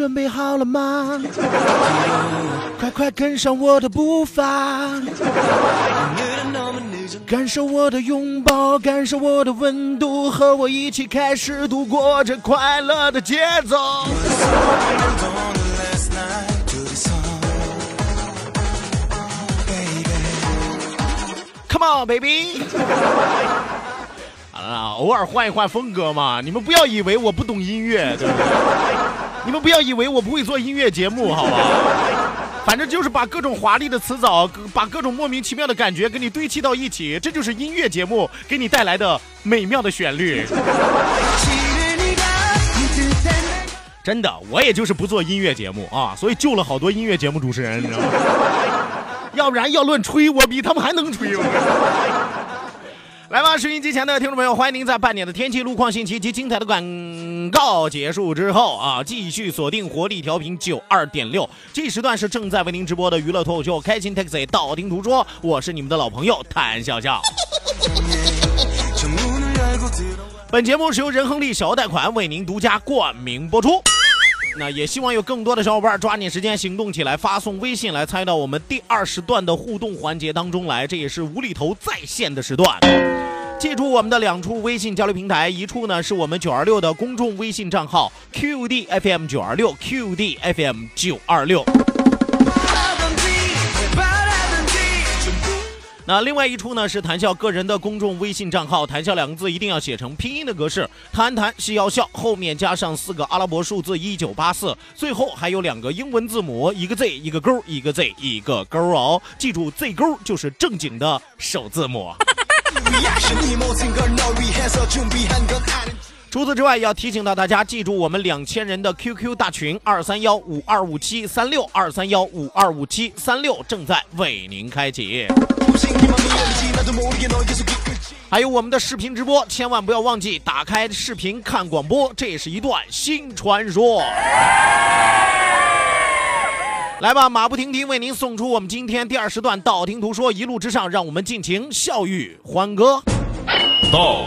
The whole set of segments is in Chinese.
准备好了吗？快快跟上我的步伐，感受我的拥抱，感受我的温度，和我一起开始度过这快乐的节奏。Come on, baby！偶尔换一换风格嘛，你们不要以为我不懂音乐，对不对？你们不要以为我不会做音乐节目，好吧？反正就是把各种华丽的词藻，把各种莫名其妙的感觉给你堆砌到一起，这就是音乐节目给你带来的美妙的旋律。真的，我也就是不做音乐节目啊，所以救了好多音乐节目主持人，你知道吗？要不然要论吹，我比他们还能吹。来吧，收音机前的听众朋友，欢迎您在半点的天气、路况信息及精彩的广告结束之后啊，继续锁定活力调频九二点六。这时段是正在为您直播的娱乐脱口秀《开心 Taxi》，道听途说，我是你们的老朋友谭笑笑。本节目是由仁恒利小额贷款为您独家冠名播出。那也希望有更多的小伙伴抓紧时间行动起来，发送微信来参与到我们第二时段的互动环节当中来。这也是无厘头在线的时段。记住我们的两处微信交流平台，一处呢是我们九二六的公众微信账号 QDFM 九二六 QDFM 九二六。那另外一处呢是谈笑个人的公众微信账号，谈笑两个字一定要写成拼音的格式，谈谈是要笑，后面加上四个阿拉伯数字一九八四，最后还有两个英文字母，一个 Z 一个勾，一个 Z 一个勾哦，记住 Z 勾就是正经的首字母。除此之外，要提醒到大家，记住我们两千人的 QQ 大群二三幺五二五七三六二三幺五二五七三六正在为您开启。还有我们的视频直播，千万不要忘记打开视频看广播，这是一段新传说。来吧，马不停蹄为您送出我们今天第二时段道听途说，一路之上，让我们尽情笑语欢歌。道，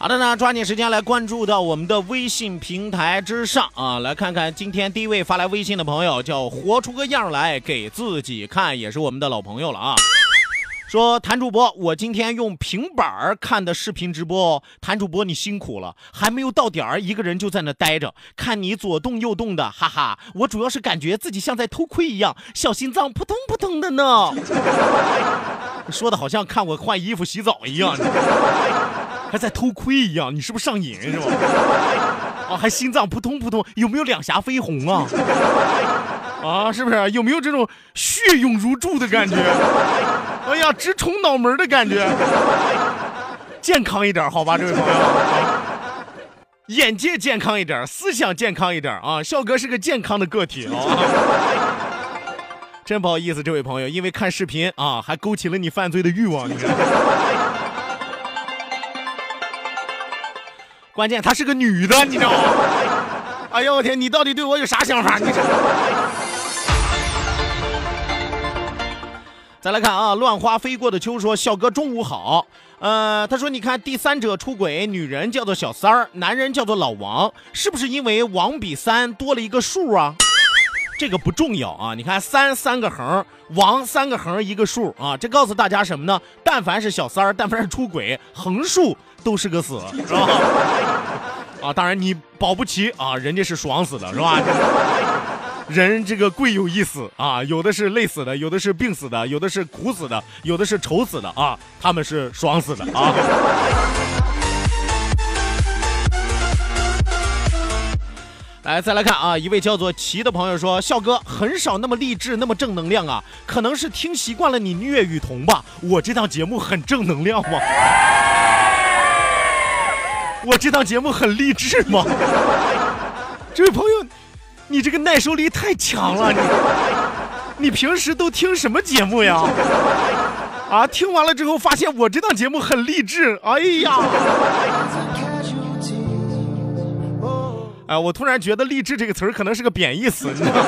好的呢，抓紧时间来关注到我们的微信平台之上啊，来看看今天第一位发来微信的朋友叫活出个样来给自己看，也是我们的老朋友了啊。说谭主播，我今天用平板儿看的视频直播，谭主播你辛苦了，还没有到点儿，一个人就在那待着，看你左动右动的，哈哈，我主要是感觉自己像在偷窥一样，小心脏扑通扑通的呢。说的好像看我换衣服洗澡一样，还在偷窥一样，你是不是上瘾是吧？啊，还心脏扑通扑通，有没有两颊绯红啊？啊，是不是有没有这种血涌如注的感觉？哎呀，直冲脑门的感觉。健康一点，好吧，这位朋友。眼界健康一点，思想健康一点啊！笑哥是个健康的个体啊。真不好意思，这位朋友，因为看视频啊，还勾起了你犯罪的欲望，你看。关键她是个女的，你知道吗？哎呦我天，你到底对我有啥想法？你这。再来看啊，乱花飞过的秋说：“笑哥中午好。”呃，他说：“你看，第三者出轨，女人叫做小三儿，男人叫做老王，是不是因为王比三多了一个数啊？这个不重要啊。你看，三三个横，王三个横一个数啊，这告诉大家什么呢？但凡是小三儿，但凡是出轨，横竖都是个死，是吧？啊，当然你保不齐啊，人家是爽死的，是吧？” 人这个贵有一死啊，有的是累死的，有的是病死的，有的是苦死的，有的是愁死的啊，他们是爽死的啊。来，再来看啊，一位叫做齐的朋友说：“笑哥很少那么励志，那么正能量啊，可能是听习惯了你虐雨桐吧。我这档节目很正能量吗？我这档节目很励志吗？这位朋友。”你这个耐受力太强了，你你平时都听什么节目呀？啊，听完了之后发现我这档节目很励志，哎呀！哎，我突然觉得“励志”这个词儿可能是个贬义词，你知道吗？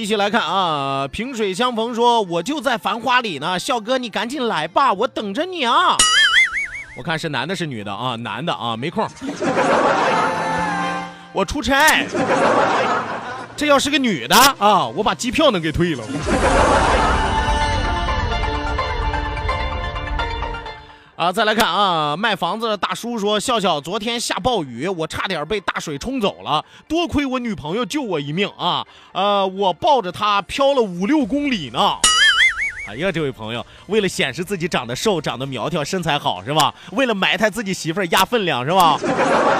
继续来看啊，萍水相逢说：“我就在繁花里呢，笑哥你赶紧来吧，我等着你啊。”我看是男的，是女的啊？男的啊，没空。我出差。这要是个女的啊，我把机票能给退了。啊，再来看啊，卖房子的大叔说：笑笑，昨天下暴雨，我差点被大水冲走了，多亏我女朋友救我一命啊！呃，我抱着她漂了五六公里呢。哎呀，这位朋友，为了显示自己长得瘦、长得苗条、身材好，是吧？为了埋汰自己媳妇儿压分量，是吧？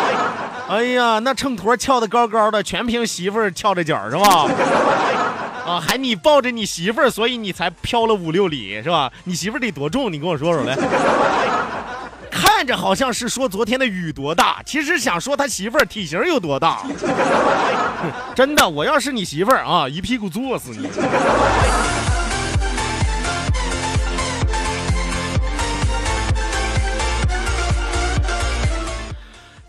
哎呀，那秤砣翘得高高的，全凭媳妇儿翘着脚，是吧？啊，还你抱着你媳妇儿，所以你才飘了五六里，是吧？你媳妇儿得多重？你跟我说说来。看着好像是说昨天的雨多大，其实想说他媳妇儿体型有多大。真的，我要是你媳妇儿啊，一屁股坐死你。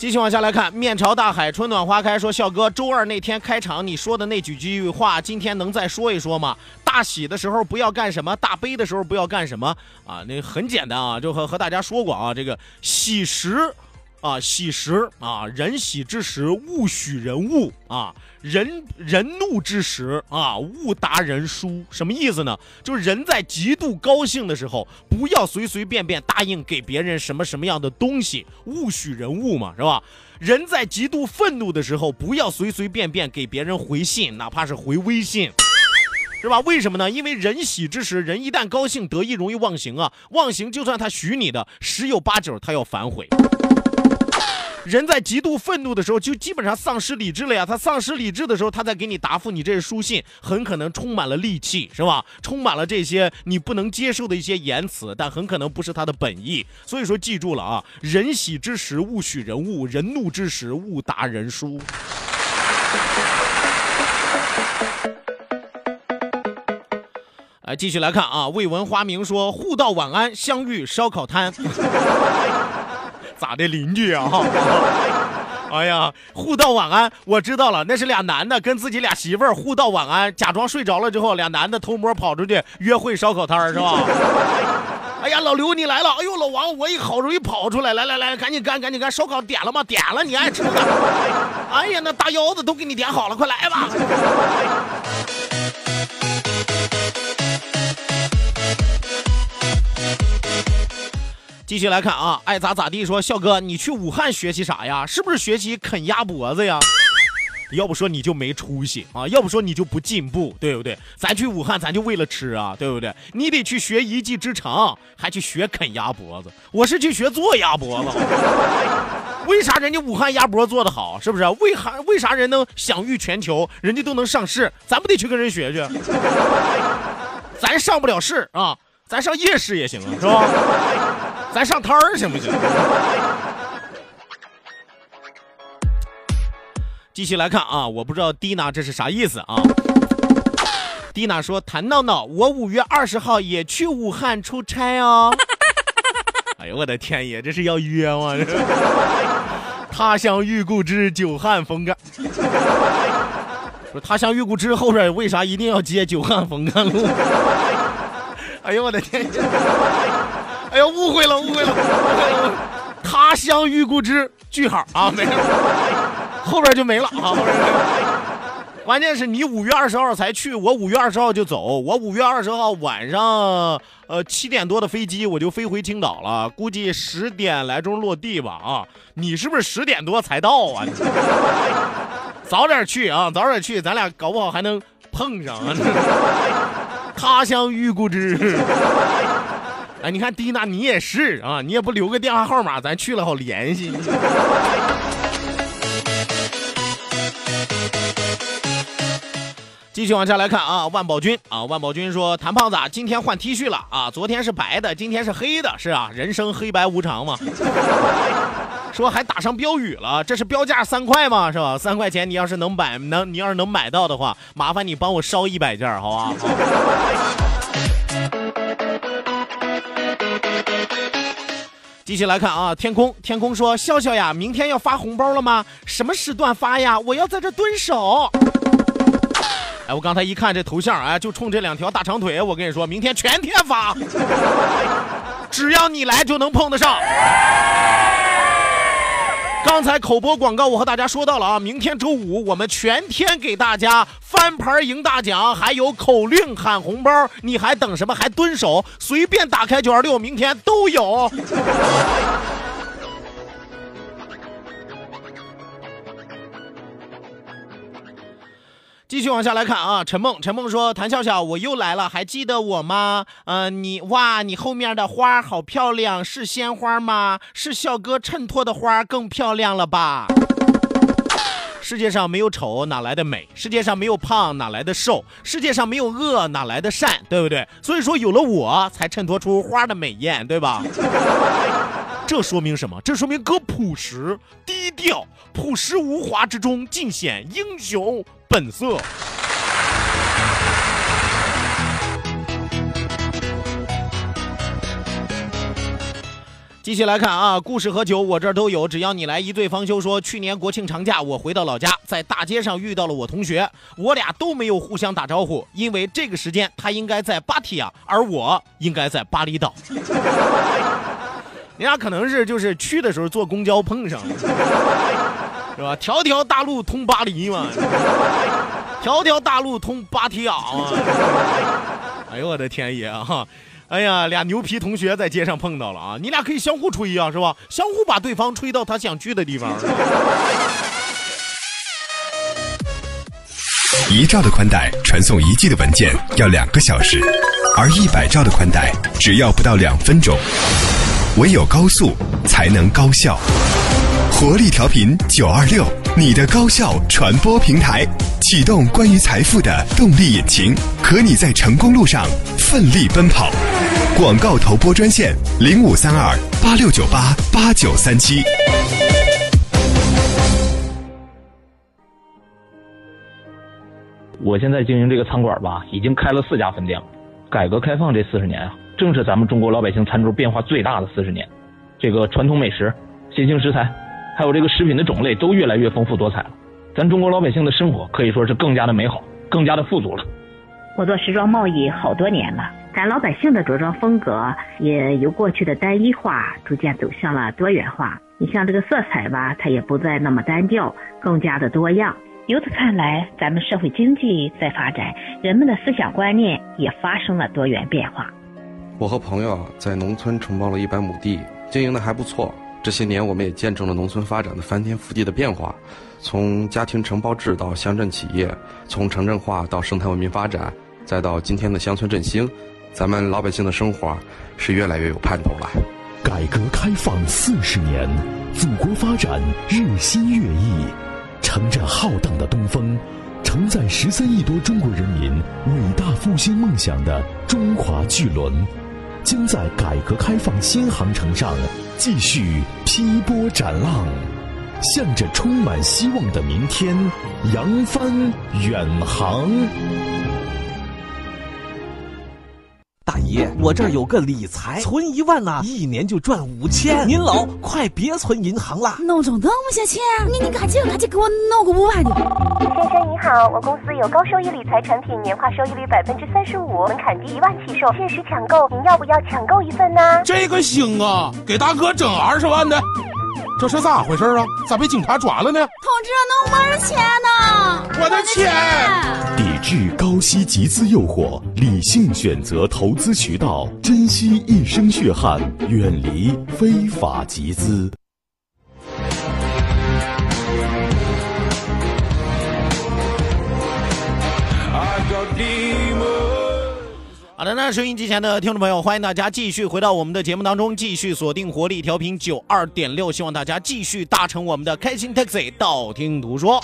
继续往下来看，面朝大海，春暖花开。说笑哥，周二那天开场你说的那几句话，今天能再说一说吗？大喜的时候不要干什么，大悲的时候不要干什么啊？那很简单啊，就和和大家说过啊，这个喜时。啊，喜时啊，人喜之时，勿许人误啊；人人怒之时啊，勿答人书。什么意思呢？就是人在极度高兴的时候，不要随随便便答应给别人什么什么样的东西，勿许人误嘛，是吧？人在极度愤怒的时候，不要随随便便给别人回信，哪怕是回微信，是吧？为什么呢？因为人喜之时，人一旦高兴得意，容易忘形啊。忘形，就算他许你的，十有八九他要反悔。人在极度愤怒的时候，就基本上丧失理智了呀。他丧失理智的时候，他再给你答复你这书信，很可能充满了戾气，是吧？充满了这些你不能接受的一些言辞，但很可能不是他的本意。所以说，记住了啊，人喜之时勿许人误，人怒之时勿答人书。来，继续来看啊，未闻花名说互道晚安，相遇烧烤摊。咋的邻居啊？哎呀，互道晚安，我知道了，那是俩男的跟自己俩媳妇儿互道晚安，假装睡着了之后，俩男的偷摸跑出去约会烧烤摊儿是吧？哎呀，老刘你来了！哎呦，老王我也好容易跑出来，来来来，赶紧干，赶紧干，烧烤点了吗？点了，你爱吃的。哎呀，那大腰子都给你点好了，快来吧。继续来看啊，爱咋咋地。说笑哥，你去武汉学习啥呀？是不是学习啃鸭脖子呀？要不说你就没出息啊！要不说你就不进步，对不对？咱去武汉，咱就为了吃啊，对不对？你得去学一技之长，还去学啃鸭脖子。我是去学做鸭脖子。为啥人家武汉鸭脖做的好？是不是？为啥为啥人能享誉全球？人家都能上市，咱不得去跟人学去？咱上不了市啊，咱上夜市也行啊，是吧？咱上摊儿行不行？继续来看啊，我不知道蒂娜这是啥意思啊？蒂娜说：“谭闹闹，我五月二十号也去武汉出差哦。”哎呦我的天爷，这是要约吗？他乡遇故知，久旱逢甘。说他乡遇故知后边为啥一定要接久旱逢甘露？哎呦我的天！哎呦，误会了，误会了。他乡遇故知，句号啊，没事，后边就没了啊。关键是你五月二十号才去，我五月二十号就走。我五月二十号晚上，呃七点多的飞机我就飞回青岛了，估计十点来钟落地吧。啊，你是不是十点多才到啊？早点去啊，早点去，咱俩搞不好还能碰上啊。他乡遇故知。哎，你看蒂娜，你也是啊，你也不留个电话号码，咱去了好联系。继续往下来看啊，万宝军啊，万宝军说：“谭胖子今天换 T 恤了啊，昨天是白的，今天是黑的，是啊，人生黑白无常嘛。”说还打上标语了，这是标价三块吗？是吧？三块钱，你要是能买，能你要是能买到的话，麻烦你帮我烧一百件，好吧？一起来看啊，天空天空说：“笑笑呀，明天要发红包了吗？什么时段发呀？我要在这蹲守。”哎，我刚才一看这头像，哎，就冲这两条大长腿，我跟你说，明天全天发，只要你来就能碰得上。刚才口播广告，我和大家说到了啊，明天周五我们全天给大家翻牌赢大奖，还有口令喊红包，你还等什么？还蹲守？随便打开九二六，明天都有。继续往下来看啊，陈梦，陈梦说：“谭笑笑，我又来了，还记得我吗？嗯，你哇，你后面的花好漂亮，是鲜花吗？是笑哥衬托的花更漂亮了吧？世界上没有丑，哪来的美？世界上没有胖，哪来的瘦？世界上没有恶，哪来的善？对不对？所以说，有了我才衬托出花的美艳，对吧？这说明什么？这说明哥朴实低调，朴实无华之中尽显英雄。”本色。继续来看啊，故事和酒我这儿都有，只要你来一醉方休。说去年国庆长假，我回到老家，在大街上遇到了我同学，我俩都没有互相打招呼，因为这个时间他应该在芭提雅，而我应该在巴厘岛。人家可能是就是去的时候坐公交碰上了。是吧？条条大路通巴黎嘛，条条大路通芭提雅嘛。哎呦我的天爷啊！哎呀，俩牛皮同学在街上碰到了啊！你俩可以相互吹啊，是吧？相互把对方吹到他想去的地方。一兆的宽带传送一 G 的文件要两个小时，而一百兆的宽带只要不到两分钟。唯有高速才能高效。活力调频九二六，你的高效传播平台，启动关于财富的动力引擎，和你在成功路上奋力奔跑。广告投播专线零五三二八六九八八九三七。我现在经营这个餐馆吧，已经开了四家分店了。改革开放这四十年啊，正是咱们中国老百姓餐桌变化最大的四十年。这个传统美食、新兴食材。还有这个食品的种类都越来越丰富多彩了，咱中国老百姓的生活可以说是更加的美好，更加的富足了。我做时装贸易好多年了，咱老百姓的着装风格也由过去的单一化逐渐走向了多元化。你像这个色彩吧，它也不再那么单调，更加的多样。由此看来，咱们社会经济在发展，人们的思想观念也发生了多元变化。我和朋友在农村承包了一百亩地，经营的还不错。这些年，我们也见证了农村发展的翻天覆地的变化，从家庭承包制到乡镇企业，从城镇化到生态文明发展，再到今天的乡村振兴，咱们老百姓的生活是越来越有盼头了。改革开放四十年，祖国发展日新月异，乘着浩荡的东风，承载十三亿多中国人民伟大复兴梦想的中华巨轮，将在改革开放新航程上。继续劈波斩浪，向着充满希望的明天扬帆远航。大爷，我这儿有个理财，存一万呐，一年就赚五千。您老快别存银行了，弄中这么些钱，你你赶紧赶紧给我弄个五万的。先生你好，我公司有高收益理财产品，年化收益率百分之三十五，门槛低一万起售，限时抢购，您要不要抢购一份呢？这个行啊，给大哥整二十万的。这是咋回事啊？咋被警察抓了呢？同志，那我的钱呢？我的钱！抵制高息集资诱惑，理性选择投资渠道，珍惜一生血汗，远离非法集资。好的，那收音机前的听众朋友，欢迎大家继续回到我们的节目当中，继续锁定活力调频九二点六，希望大家继续搭乘我们的开心 taxi，道听途说。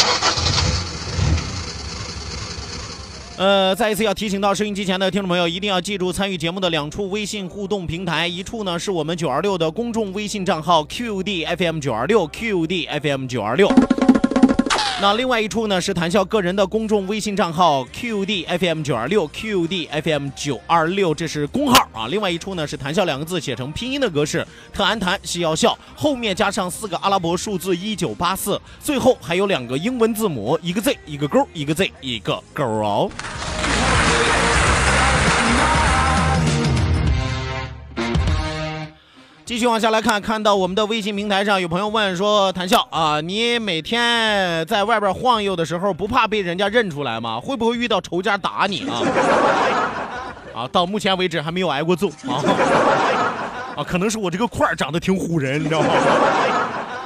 呃，再一次要提醒到收音机前的听众朋友，一定要记住参与节目的两处微信互动平台，一处呢是我们九二六的公众微信账号 QDFM 九二六 QDFM 九二六。那另外一处呢是谈笑个人的公众微信账号 QDFM 九二六 QDFM 九二六，这是公号啊。另外一处呢是谈笑两个字写成拼音的格式，特安谈西要笑，后面加上四个阿拉伯数字一九八四，最后还有两个英文字母，一个 Z 一个勾，一个 Z 一个勾哦。继续往下来看，看到我们的微信平台上有朋友问说：“谭笑啊，你每天在外边晃悠的时候，不怕被人家认出来吗？会不会遇到仇家打你啊？” 啊，到目前为止还没有挨过揍啊！啊，可能是我这个块长得挺唬人，你知道吗？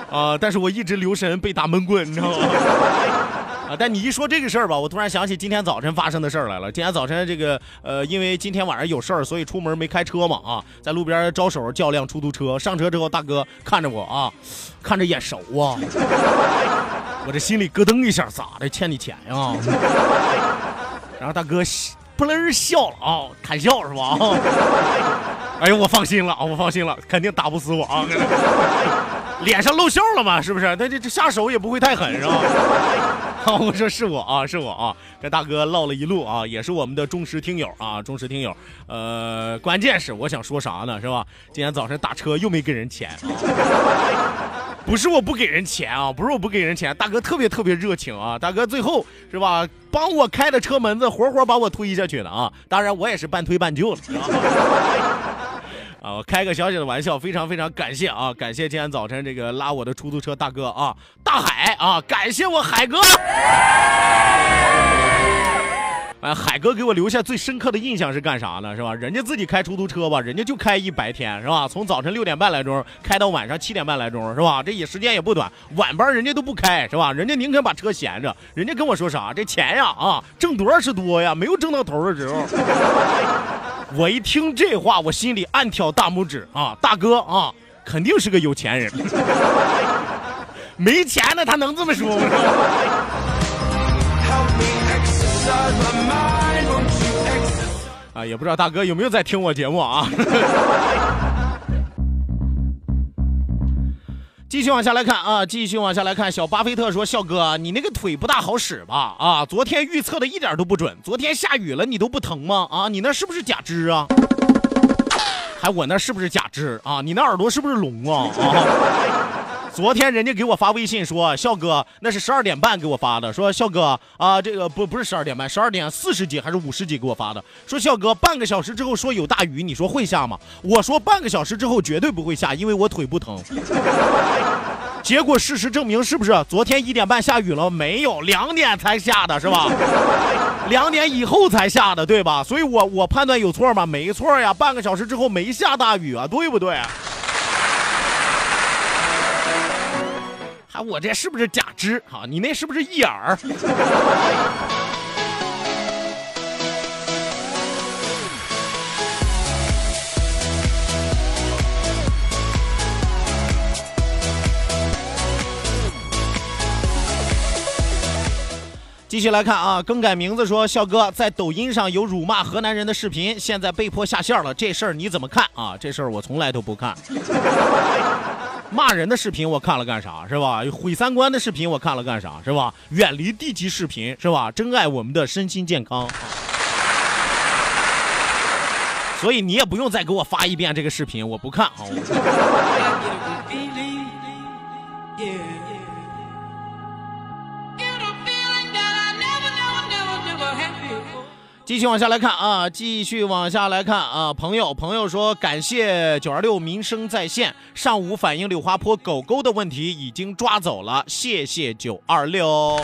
啊，但是我一直留神被打闷棍，你知道吗？但你一说这个事儿吧，我突然想起今天早晨发生的事儿来了。今天早晨这个呃，因为今天晚上有事儿，所以出门没开车嘛啊，在路边招手叫辆出租车。上车之后，大哥看着我啊，看着眼熟啊，我这心里咯噔一下，咋的？欠你钱呀？然后大哥不楞笑了啊，谈笑是吧？哎呦，我放心了啊，我放心了，肯定打不死我啊。脸上露馅了嘛？是不是？他这这下手也不会太狠，是吧？啊，我说是我啊，是我啊，跟大哥唠了一路啊，也是我们的忠实听友啊，忠实听友。呃，关键是我想说啥呢，是吧？今天早晨打车又没给人钱，不是我不给人钱啊，不是我不给人钱，大哥特别特别热情啊，大哥最后是吧，帮我开的车门子，活活把我推下去了啊。当然我也是半推半就的。啊，我开个小小的玩笑，非常非常感谢啊，感谢今天早晨这个拉我的出租车大哥啊，大海啊，感谢我海哥。哎，海哥给我留下最深刻的印象是干啥呢？是吧？人家自己开出租车吧，人家就开一白天，是吧？从早晨六点半来钟开到晚上七点半来钟，是吧？这也时间也不短，晚班人家都不开，是吧？人家宁肯把车闲着，人家跟我说啥？这钱呀，啊，挣多少是多呀，没有挣到头的时候。我一听这话，我心里暗挑大拇指啊，大哥啊，肯定是个有钱人。没钱的，他能这么说吗？啊，也不知道大哥有没有在听我节目啊。继续往下来看啊，继续往下来看。小巴菲特说：“笑哥，你那个腿不大好使吧？啊，昨天预测的一点都不准。昨天下雨了，你都不疼吗？啊，你那是不是假肢啊？还我那是不是假肢啊？你那耳朵是不是聋啊？啊？”昨天人家给我发微信说，笑哥那是十二点半给我发的，说笑哥啊，这个不不是十二点半，十二点四十几还是五十几给我发的，说笑哥半个小时之后说有大雨，你说会下吗？我说半个小时之后绝对不会下，因为我腿不疼。结果事实证明是不是？昨天一点半下雨了没有？两点才下的是吧？两点以后才下的对吧？所以我我判断有错吗？没错呀，半个小时之后没下大雨啊，对不对？我这是不是假肢？哈，你那是不是一耳？继续来看啊，更改名字说，笑哥在抖音上有辱骂河南人的视频，现在被迫下线了，这事儿你怎么看啊？这事儿我从来都不看。骂人的视频我看了干啥是吧？毁三观的视频我看了干啥是吧？远离低级视频是吧？珍爱我们的身心健康。所以你也不用再给我发一遍这个视频，我不看啊。继续往下来看啊，继续往下来看啊，朋友朋友说感谢九二六民生在线，上午反映柳花坡狗狗的问题已经抓走了，谢谢九二六。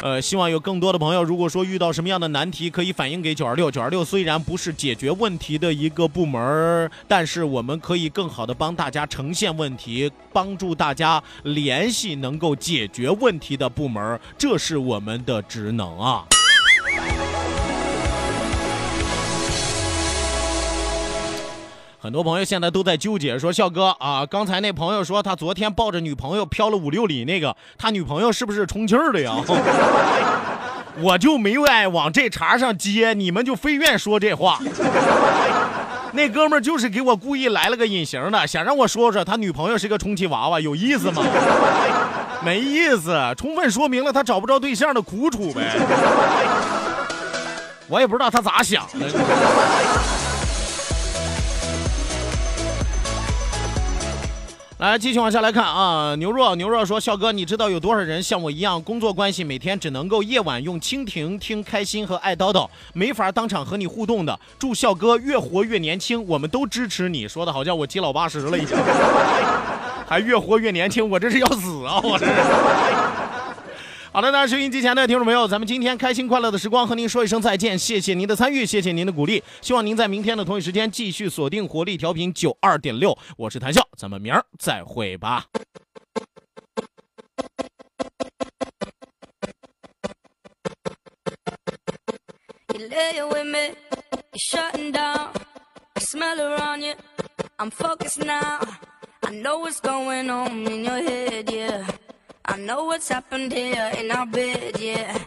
呃，希望有更多的朋友，如果说遇到什么样的难题，可以反映给九二六。九二六虽然不是解决问题的一个部门，但是我们可以更好的帮大家呈现问题，帮助大家联系能够解决问题的部门，这是我们的职能啊。很多朋友现在都在纠结，说笑哥啊，刚才那朋友说他昨天抱着女朋友飘了五六里，那个他女朋友是不是充气儿的呀？我就没爱往这茬上接，你们就非愿说这话。那哥们儿就是给我故意来了个隐形的，想让我说说他女朋友是个充气娃娃，有意思吗？没意思，充分说明了他找不着对象的苦楚呗。我也不知道他咋想的。来，继续往下来看啊！牛若牛若说：“笑哥，你知道有多少人像我一样，工作关系每天只能够夜晚用蜻蜓听开心和爱叨叨，没法当场和你互动的？祝笑哥越活越年轻，我们都支持你。”说的好像我七老八十了一样，还越活越年轻，我这是要死啊！我这是。好的，那收音机前的听众朋友，咱们今天开心快乐的时光和您说一声再见，谢谢您的参与，谢谢您的鼓励，希望您在明天的同一时间继续锁定活力调频九二点六，我是谭笑，咱们明儿再会吧。I know what's happened here in our bed, yeah.